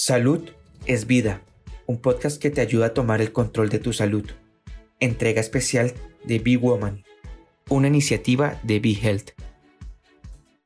Salud es vida, un podcast que te ayuda a tomar el control de tu salud. Entrega especial de Be Woman, una iniciativa de Be Health.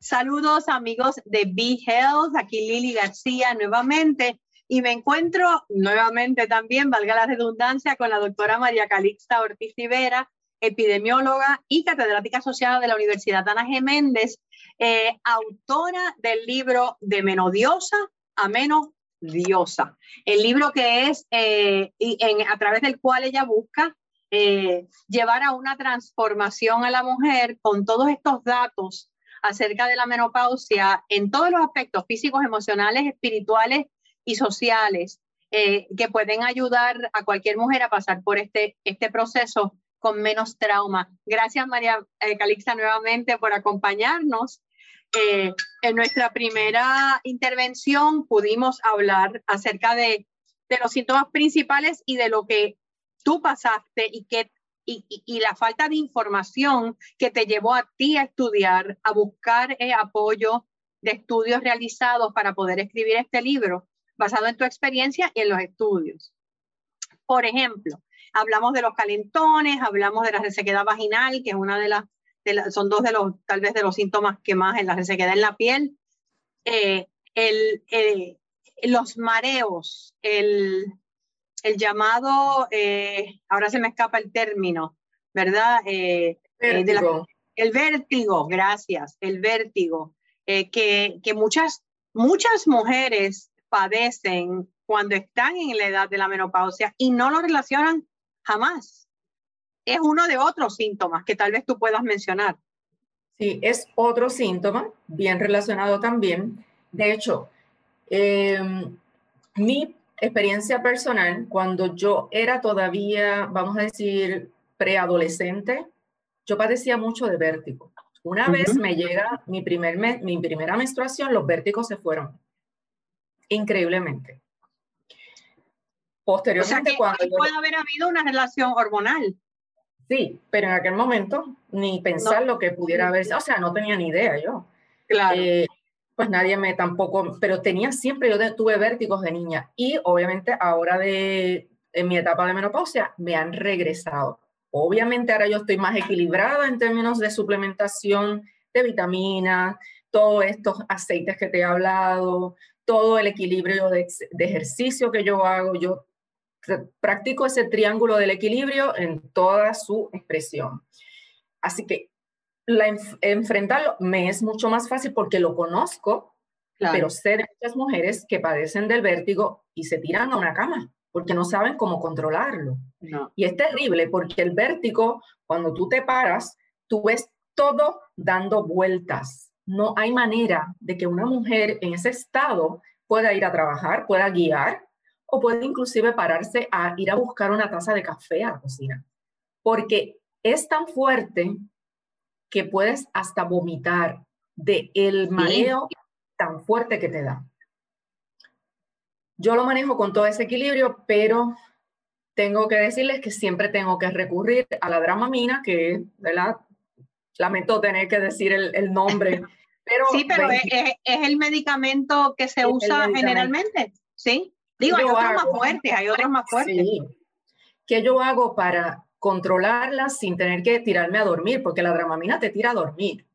Saludos amigos de Be Health, aquí Lili García nuevamente y me encuentro nuevamente también, valga la redundancia, con la doctora María Calixta Ortiz Rivera, epidemióloga y catedrática asociada de la Universidad Ana G. Méndez, eh, autora del libro De Menodiosa a Menos diosa. El libro que es eh, en, a través del cual ella busca eh, llevar a una transformación a la mujer con todos estos datos acerca de la menopausia en todos los aspectos físicos, emocionales, espirituales y sociales eh, que pueden ayudar a cualquier mujer a pasar por este, este proceso con menos trauma. Gracias María Calixta nuevamente por acompañarnos eh, en nuestra primera intervención pudimos hablar acerca de, de, los síntomas principales y de lo que tú pasaste y, que, y, y, la falta de información que te llevó a ti a estudiar, a buscar eh, apoyo de estudios realizados para poder escribir este libro basado en tu experiencia y en los estudios. Por ejemplo, hablamos de los calentones, hablamos de la resequedad vaginal, que es una de las son dos de los, tal vez de los síntomas que más en la, se queda en la piel. Eh, el, eh, los mareos, el, el llamado, eh, ahora se me escapa el término, ¿verdad? Vértigo. el vértigo, gracias, el vértigo, que, que muchas, muchas mujeres padecen cuando están en la edad de la menopausia y no lo relacionan jamás es uno de otros síntomas que tal vez tú puedas mencionar. Sí, es otro síntoma, bien relacionado también. De hecho, em, mi experiencia personal, cuando yo era todavía, vamos a decir, preadolescente, yo padecía mucho de vértigo. Una vez me llega mi, primer mi primera menstruación, los vértigos se fueron. Increíblemente. Posteriormente, cuando... Puede haber habido una relación hormonal. Sí, pero en aquel momento ni pensar lo que pudiera haber, o sea, no tenía ni idea yo. Claro. Eh, pues nadie me tampoco, pero tenía siempre, yo tuve vértigos de niña y obviamente ahora de, en mi etapa de menopausia me han regresado. Obviamente ahora yo estoy más equilibrada en términos de suplementación de vitaminas, todos estos aceites que te he hablado, todo el equilibrio de, de ejercicio que yo hago, yo practico ese triángulo del equilibrio en toda su expresión. Así que la, enfrentarlo me es mucho más fácil porque lo conozco, pero sé de muchas mujeres que padecen del vértigo y se tiran a una cama porque no saben cómo controlarlo. Y es terrible porque el vértigo, cuando tú te paras, tú ves todo dando vueltas. No hay manera de que una mujer en ese estado pueda ir a trabajar, pueda guiar, o puede inclusive pararse a ir a buscar una taza de café a la cocina, porque es tan fuerte que puedes hasta vomitar de el mareo tan fuerte que te da. Yo lo manejo con todo ese equilibrio, pero tengo que decirles que siempre tengo que recurrir a la dramamina, que, ¿verdad? Lamento tener que decir el, nombre. Pero sí, pero es, el medicamento que se usa generalmente, ¿sí? Digo, hay otros más fuertes, hay otros más fuertes. Sí. ¿Qué yo hago para controlarla sin tener que tirarme a dormir? Porque la dramamina te tira a dormir.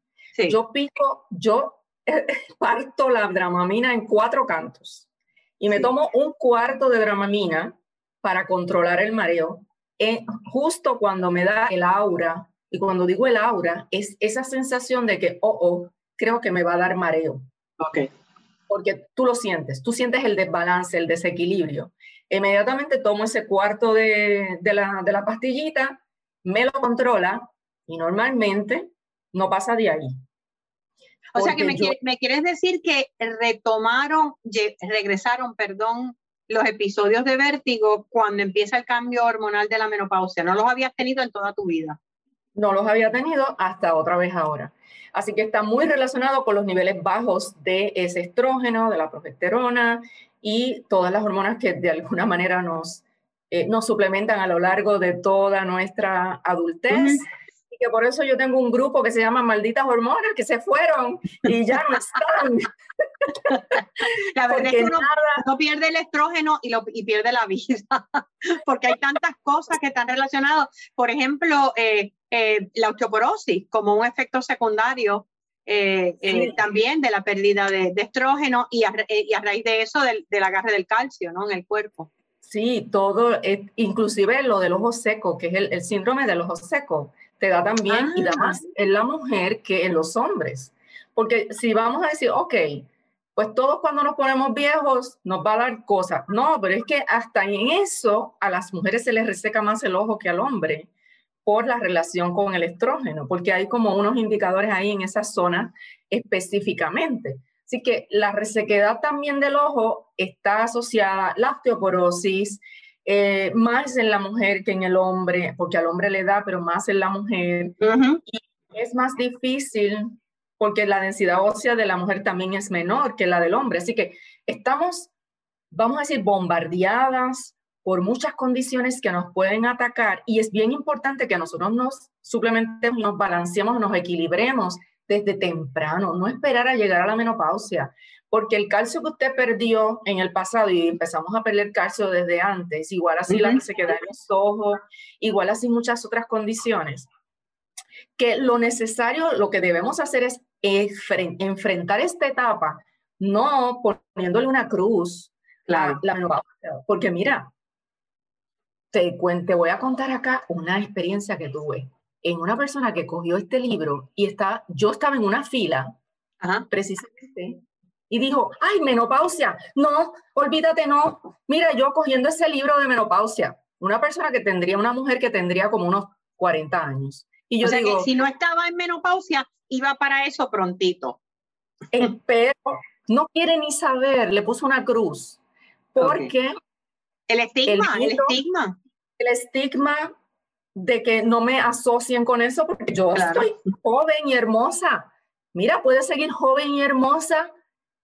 Yo pico, yo parto la dramamina en cuatro cantos y me tomo un cuarto de dramamina para controlar el mareo. Eh, justo cuando me da el aura, y cuando digo el aura, es esa sensación de que, oh, oh, creo que me va a dar mareo. Ok porque tú lo sientes, tú sientes el desbalance, el desequilibrio. Inmediatamente tomo ese cuarto de, la, de la pastillita, me lo controla y normalmente no pasa de ahí. O sea que me, me, quieres decir que retomaron, regresaron, perdón, los episodios de vértigo cuando empieza el cambio hormonal de la menopausia. No los habías tenido en toda tu vida. No los había tenido hasta otra vez ahora. Así que está muy relacionado con los niveles bajos de ese estrógeno, de la progesterona y todas las hormonas que de alguna manera nos, eh, nos suplementan a lo largo de toda nuestra adultez. Y que por eso yo tengo un grupo que se llama Malditas Hormonas, que se fueron y ya no están. La verdad es que uno, no pierde el estrógeno y, lo, y pierde la vida, porque hay tantas cosas que están relacionadas. Por ejemplo, eh, eh, la osteoporosis como un efecto secundario eh, también de la pérdida de, estrógeno y a, y a, raíz de eso del, del, agarre del calcio ¿no? en el cuerpo. Sí, todo, inclusive lo del ojo seco, que es el, el síndrome del ojo seco, te da también y da ah. más en la mujer que en los hombres. Porque si vamos a decir, ok, pues todos cuando nos ponemos viejos nos va a dar cosas. No, pero es que hasta en eso a las mujeres se les reseca más el ojo que al hombre por la relación con el estrógeno, porque hay como unos indicadores ahí en esa zona específicamente. Así que la resequedad también del ojo está asociada a la osteoporosis, eh, más en la mujer que en el hombre, porque al hombre le da, pero más en la mujer. y es más difícil porque la densidad ósea de la mujer también es menor que la del hombre. Así que estamos, vamos a decir, bombardeadas por muchas condiciones que nos pueden atacar y es bien importante que nosotros nos suplementemos, nos balanceemos, nos equilibremos desde temprano, no esperar a llegar a la menopausia, porque el calcio que usted perdió en el pasado y empezamos a perder calcio desde antes, igual así la que se queda en los ojos, igual así muchas otras condiciones, que lo necesario, lo que debemos hacer es enfrentar esta etapa, no poniéndole una cruz, la, la porque mira, te, te voy a contar acá una experiencia que tuve en una persona que cogió este libro y está, yo estaba en una fila, precisamente, y dijo, ay, menopausia, no, olvídate, no, mira, yo cogiendo ese libro de menopausia, una persona que tendría, una mujer que tendría como unos 40 años. Y yo digo, si no estaba en menopausia, iba para eso prontito. pero no quiere ni saber, le puso una cruz, porque... El estigma, el, estigma. El estigma de que no me asocien con eso porque yo estoy joven y hermosa. Mira, puedes seguir joven y hermosa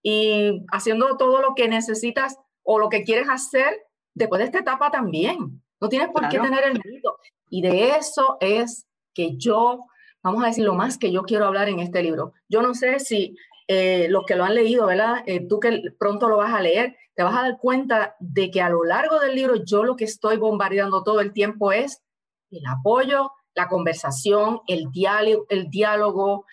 y haciendo todo lo que necesitas o lo que quieres hacer después de esta etapa también. No tienes por qué tener el mérito. Y de eso es que yo vamos a decir lo más que yo quiero hablar en este libro. Yo no sé si eh, los que lo han leído, ¿verdad? Eh, tú que pronto lo vas a leer, te vas a dar cuenta de que a lo largo del libro yo lo que estoy bombardeando todo el tiempo es el apoyo, la conversación, el diálogo, el diálogo.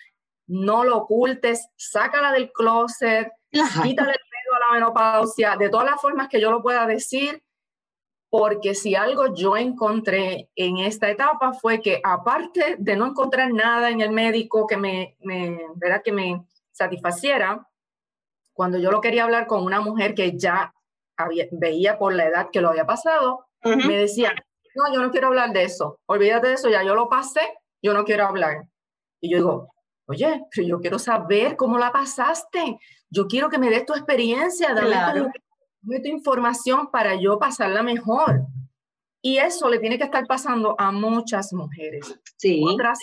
No lo ocultes, sácala del closet, quítale el pedo a la menopausia, de todas las formas que yo lo pueda decir, porque si algo yo encontré en esta etapa fue que aparte de no encontrar nada en el médico que me, me, que me satisfaciera, cuando yo lo quería hablar con una mujer que ya había, veía por la edad que lo había pasado, me decía, no, yo no quiero hablar de eso, olvídate de eso, ya yo lo pasé, yo no quiero hablar. Y yo digo, oye, pero yo quiero saber cómo la pasaste, yo quiero que me des tu experiencia, dame tu información para yo pasarla mejor. Y eso le tiene que estar pasando a muchas mujeres. Sí. Otras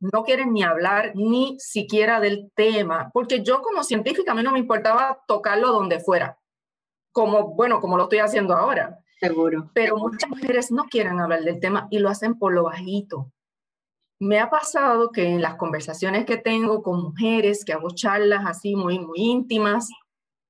no quieren ni hablar ni siquiera del tema, porque yo como científica a mí no me importaba tocarlo donde fuera, como, bueno, como lo estoy haciendo ahora. Seguro. Pero muchas mujeres no quieren hablar del tema y lo hacen por lo bajito. Me ha pasado que en las conversaciones que tengo con mujeres, que hago charlas así muy, muy íntimas,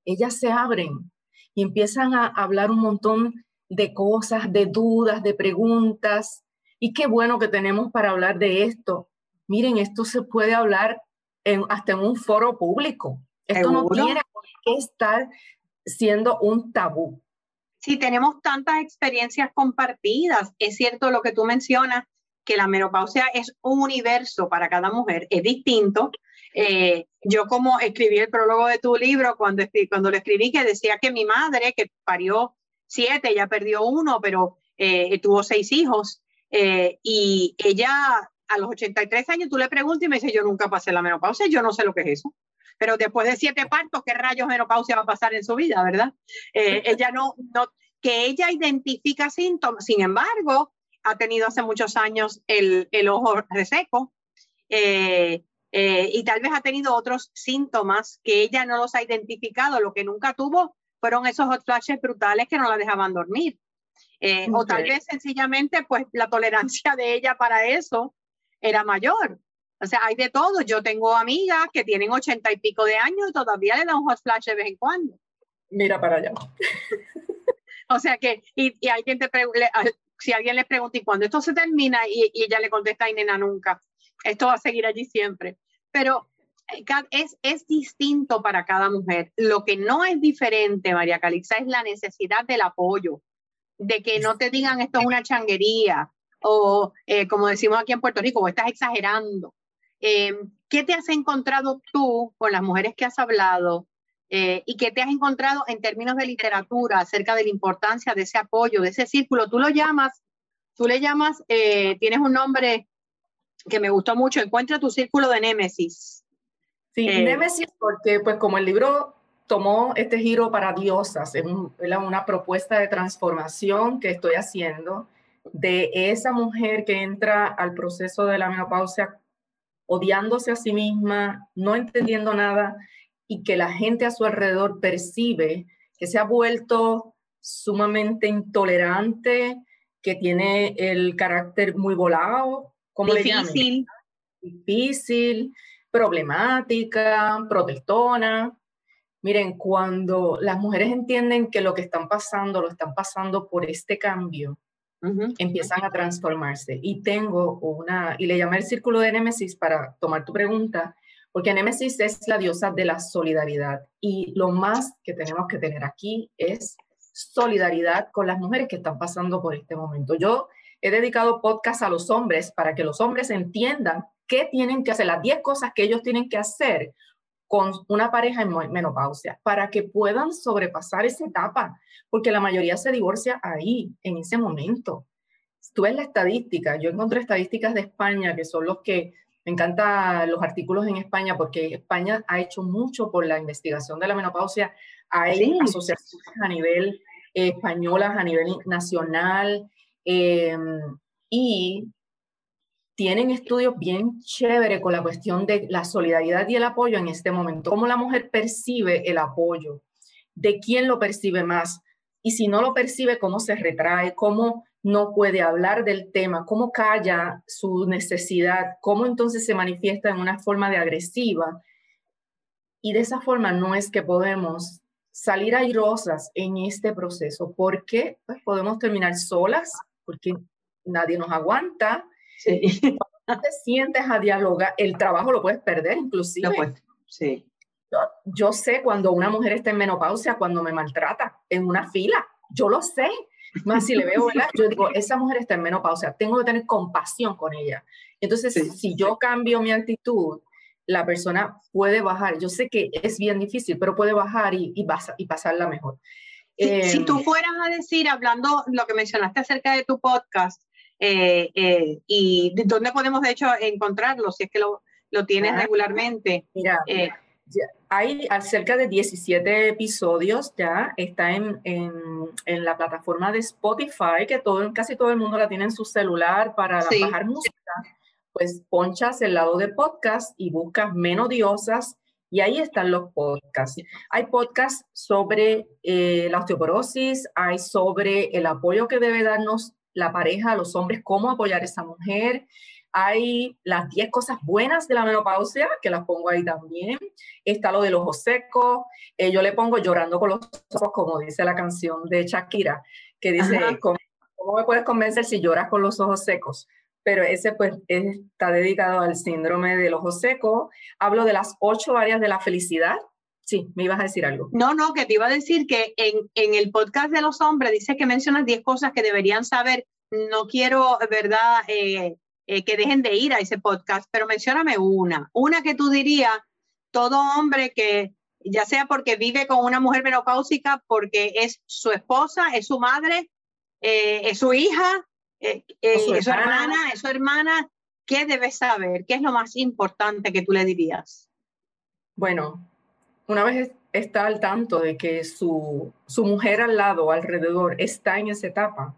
ellas se abren y empiezan a hablar un montón de cosas, de dudas, de preguntas. Y qué bueno que tenemos para hablar de esto. Miren, esto se puede hablar en, hasta en un foro público. Esto no tiene que estar siendo un tabú. Sí, tenemos tantas experiencias compartidas. Es cierto lo que tú mencionas, que la menopausia es un universo para cada mujer, es distinto. Eh, yo como escribí el prólogo de tu libro, cuando, cuando lo escribí, que decía que mi madre, que parió siete, ella perdió uno, pero eh, tuvo seis hijos, eh, y ella a los 83 años, tú le preguntas y me dice, yo nunca pasé la menopausia, yo no sé lo que es eso. Pero después de siete partos, ¿qué rayos menopausia va a pasar en su vida, verdad? ella no, no, que ella identifica síntomas, sin embargo, ha tenido hace muchos años el, el ojo reseco, eh, eh, y tal vez ha tenido otros síntomas que ella no los ha identificado. Lo que nunca tuvo fueron esos hot flashes brutales que no la dejaban dormir. Eh, o tal vez sencillamente, pues la tolerancia de ella para eso era mayor. O sea, hay de todo. Yo tengo amigas que tienen ochenta y pico de años y todavía le dan un hot flash de vez en cuando. Mira para allá. o sea que, y, y alguien te si alguien le pregunta, ¿y cuándo esto se termina? Y, y, ella le contesta, ay, nena, nunca. Esto va a seguir allí siempre. Pero eh, es, es distinto para cada mujer. Lo que no es diferente, María Calixa, es la necesidad del apoyo, de que no te digan esto es una changuería o eh, como decimos aquí en Puerto Rico, o estás exagerando. Eh, ¿Qué te has encontrado tú con las mujeres que has hablado eh, y qué te has encontrado en términos de literatura acerca de la importancia de ese apoyo, de ese círculo? Tú lo llamas, tú le llamas, tienes un nombre que me gustó mucho, encuentra tu círculo de némesis. Sí, némesis porque pues como el libro tomó este giro para diosas, es una propuesta de transformación que estoy haciendo de esa mujer que entra al proceso de la menopausia odiándose a sí misma, no entendiendo nada y que la gente a su alrededor percibe que se ha vuelto sumamente intolerante, que tiene el carácter muy volado, como difícil, difícil, problemática, protestona. Miren, cuando las mujeres entienden que lo que están pasando lo están pasando por este cambio, empiezan a transformarse. Y tengo una, y le llamé el círculo de Némesis para tomar tu pregunta, porque Némesis es la diosa de la solidaridad. Y lo más que tenemos que tener aquí es solidaridad con las mujeres que están pasando por este momento. Yo he dedicado podcast a los hombres para que los hombres entiendan qué tienen que hacer, las 10 cosas que ellos tienen que hacer con una pareja en menopausia para que puedan sobrepasar esa etapa, porque la mayoría se divorcia ahí, en ese momento. Tú ves la estadística, yo encontré estadísticas de España que son los que me encantan los artículos en España porque España ha hecho mucho por la investigación de la menopausia. Hay asociaciones a nivel eh, españolas, a nivel nacional, eh, y tienen estudios bien chévere con la cuestión de la solidaridad y el apoyo en este momento. Cómo la mujer percibe el apoyo, de quién lo percibe más. Y si no lo percibe, cómo se retrae, cómo no puede hablar del tema, cómo calla su necesidad, cómo entonces se manifiesta en una forma de agresiva. Y de esa forma no es que podemos salir airosas en este proceso, porque pues, podemos terminar solas, porque nadie nos aguanta, Sí. Cuando te sientes a dialogar, el trabajo lo puedes perder inclusive. sí. Yo, sé cuando una mujer está en menopausia, cuando me maltrata en una fila, yo lo sé. Más si le veo, ¿verdad? Yo digo, esa mujer está en menopausia, tengo que tener compasión con ella. Entonces, si yo cambio mi actitud, la persona puede bajar. Yo sé que es bien difícil, pero puede bajar y, y, y pasarla mejor. si tú em, fueras a decir, hablando lo que mencionaste acerca de tu podcast, eh, eh, y dónde podemos de hecho encontrarlo si es que lo, lo tienes ah, regularmente. Mira, eh, hay cerca de 17 episodios ya, está en, en, en, la plataforma de Spotify, que todo, casi todo el mundo la tiene en su celular para bajar música. Pues ponchas el lado de podcast y buscas Menodiosas y ahí están los podcasts. Hay podcasts sobre la osteoporosis, hay sobre el apoyo que debe darnos la pareja, los hombres, cómo apoyar a esa mujer. Hay las 10 cosas buenas de la menopausia, que las pongo ahí también. Está lo del ojo seco. Eh, yo le pongo llorando con los ojos, como dice la canción de Shakira, que dice, ¿cómo, me puedes convencer si lloras con los ojos secos? Pero ese pues está dedicado al síndrome del ojo seco. Hablo de las ocho áreas de la felicidad, Sí, me ibas a decir algo. No, no, que te iba a decir que en, en el podcast de los hombres dice que mencionas 10 cosas que deberían saber. No quiero, ¿verdad?, eh, eh, que dejen de ir a ese podcast, pero mencióname una. Una que tú dirías, todo hombre que, ya sea porque vive con una mujer menopáusica, porque es su esposa, es su madre, eh, es su hija, es su hermana, es su hermana, ¿qué debe saber? ¿Qué es lo más importante que tú le dirías? Bueno, una vez está al tanto de que su, su mujer al lado, alrededor, está en esa etapa,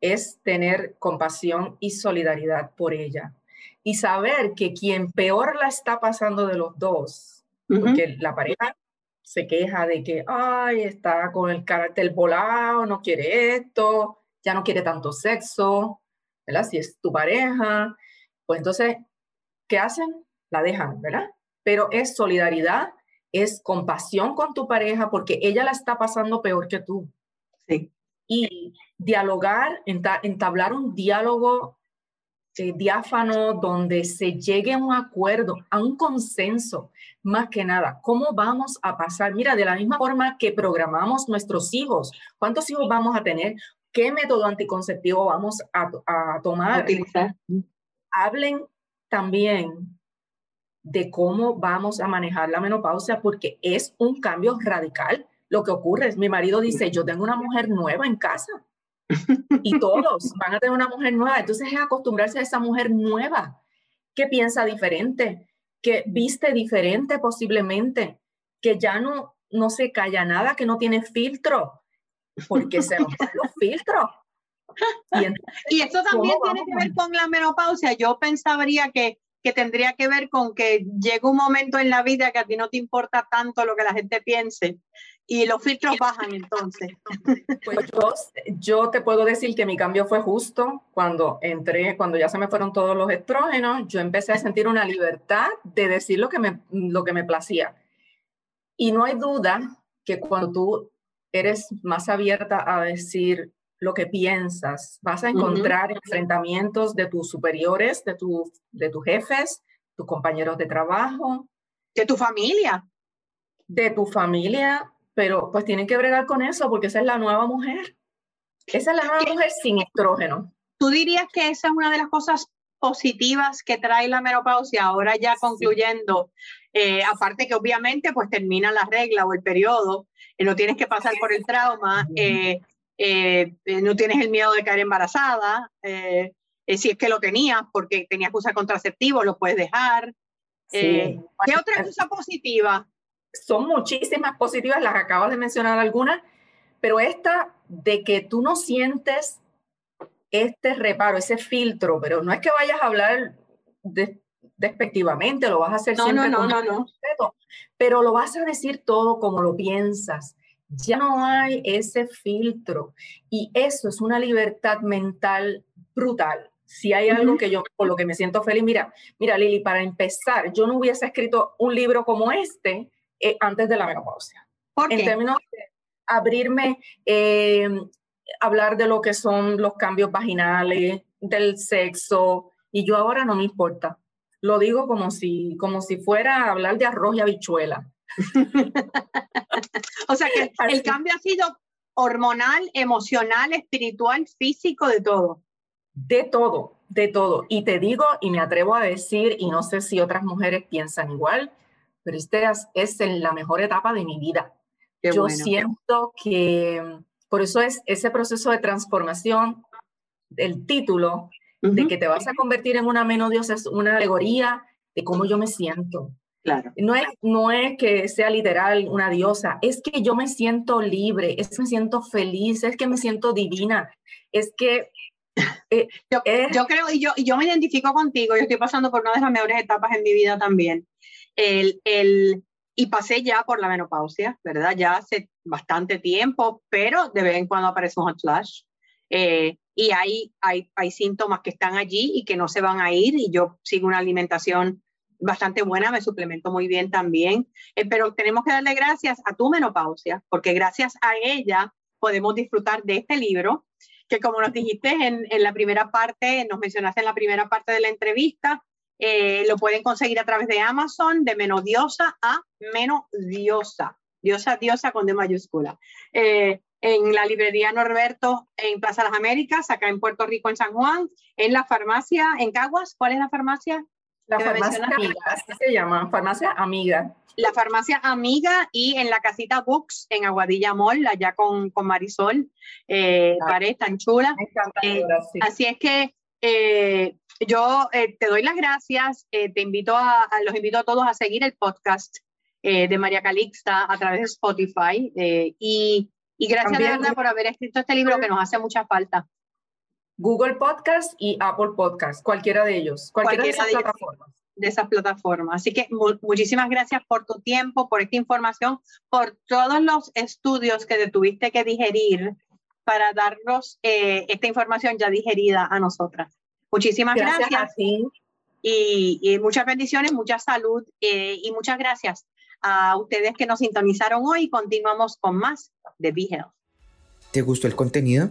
es tener compasión y solidaridad por ella. Y saber que quien peor la está pasando de los dos, porque la pareja se queja de que, ay, está con el carácter volado, no quiere esto, ya no quiere tanto sexo, ¿verdad? Si es tu pareja, Pues entonces, ¿qué hacen? La dejan, ¿verdad? Pero es solidaridad, es compasión con tu pareja porque ella la está pasando peor que tú. Sí. Y dialogar, entablar un diálogo eh, diáfano donde se llegue a un acuerdo, a un consenso, más que nada. ¿Cómo vamos a pasar? Mira, de la misma forma que programamos nuestros hijos, ¿cuántos hijos vamos a tener? ¿Qué método anticonceptivo vamos a, a tomar? utilizar. Hablen también de cómo vamos a manejar la menopausia porque es un cambio radical. Lo que ocurre es, mi marido dice, yo tengo una mujer nueva en casa y todos van a tener una mujer nueva. Entonces es acostumbrarse a esa mujer nueva que piensa diferente, que viste diferente posiblemente, que ya no, no se calla nada, que no tiene filtro, porque se los filtros. Y, y eso también tiene que ver con la menopausia. Yo pensaría que que tendría que ver con que llega un momento en la vida que a ti no te importa tanto lo que la gente piense y los filtros bajan entonces. Pues yo, yo, te puedo decir que mi cambio fue justo cuando entré, cuando ya se me fueron todos los estrógenos, yo empecé a sentir una libertad de decir lo que me, lo que me placía. Y no hay duda que cuando tú eres más abierta a decir lo que piensas. Vas a encontrar enfrentamientos de tus superiores, de, tu, de tus jefes, tus compañeros de trabajo. De tu familia. De tu familia, pero pues tienen que bregar con eso porque esa es la nueva mujer. Esa es la nueva mujer sin estrógeno. ¿Tú dirías que esa es una de las cosas positivas que trae la menopausia? Ahora ya concluyendo, eh, aparte que obviamente pues termina la regla o el periodo, y no tienes que pasar por el trauma, eh, eh, eh, no tienes el miedo de caer embarazada, eh, si es que lo tenías porque tenías que usar contraceptivos, lo puedes dejar. ¿Qué otra cosa positiva? Son muchísimas positivas, las acabas de mencionar algunas, pero esta de que tú no sientes este reparo, ese filtro, pero no es que vayas a hablar despectivamente, lo vas a hacer no, siempre no, no, no, no. pero lo vas a decir todo como lo piensas ya no hay ese filtro y eso es una libertad mental brutal. Si hay algo que yo, por lo que me siento feliz, mira, mira Lili, para empezar, yo no hubiese escrito un libro como este eh, antes de la menopausia. ¿Por En términos de abrirme, eh, hablar de lo que son los cambios vaginales, del sexo, y yo ahora no me importa. Lo digo como si, como si fuera a hablar de arroz y habichuela. o sea que el cambio ha sido hormonal, emocional, espiritual, físico, de todo. De todo, de todo. Y te digo, y me atrevo a decir, y no sé si otras mujeres piensan igual, pero esta es la mejor etapa de mi vida. Yo siento que por eso es ese proceso de transformación, el título de que te vas a convertir en una menodiosa es una alegoría de cómo yo me siento. No es, no es que sea literal una diosa, es que yo me siento libre, es que me siento feliz, es que me siento divina, es que... Eh, yo, yo, creo, y yo, yo me identifico contigo, yo estoy pasando por una de las mejores etapas en mi vida también. El, el, y pasé ya por la menopausia, ¿verdad? Ya hace bastante tiempo, pero de vez en cuando aparece un hot flash. Eh, y hay, hay, hay síntomas que están allí y que no se van a ir y yo sigo una alimentación bastante buena, me suplemento muy bien también, eh, pero tenemos que darle gracias a tu menopausia, porque gracias a ella podemos disfrutar de este libro, que como nos dijiste en, en la primera parte, nos mencionaste en la primera parte de la entrevista, eh, lo pueden conseguir a través de Amazon, de menodiosa a menodiosa, diosa, diosa con D mayúscula. Eh, en la librería Norberto en Plaza Las Américas, acá en Puerto Rico, en San Juan, en la farmacia, en Caguas, ¿cuál es la farmacia? La farmacia amiga, así se llama, farmacia amiga. La farmacia amiga y en la casita Books en Aguadilla Mall, allá con, con Marisol, eh, tan chula. Eh, así es que eh, yo eh, te doy las gracias, te invito a, los invito a todos a seguir el podcast de María Calixta a través de Spotify y, y gracias por haber escrito este libro que nos hace mucha falta. Google Podcast y Apple Podcast, cualquiera de ellos, cualquiera, de esas plataformas. De esas plataformas. Así que muchísimas gracias por tu tiempo, por esta información, por todos los estudios que te tuviste que digerir para darnos eh, esta información ya digerida a nosotras. Muchísimas gracias. gracias. A ti. Y, muchas bendiciones, mucha salud eh, y muchas gracias a ustedes que nos sintonizaron hoy. Continuamos con más de Be Health. ¿Te gustó el contenido?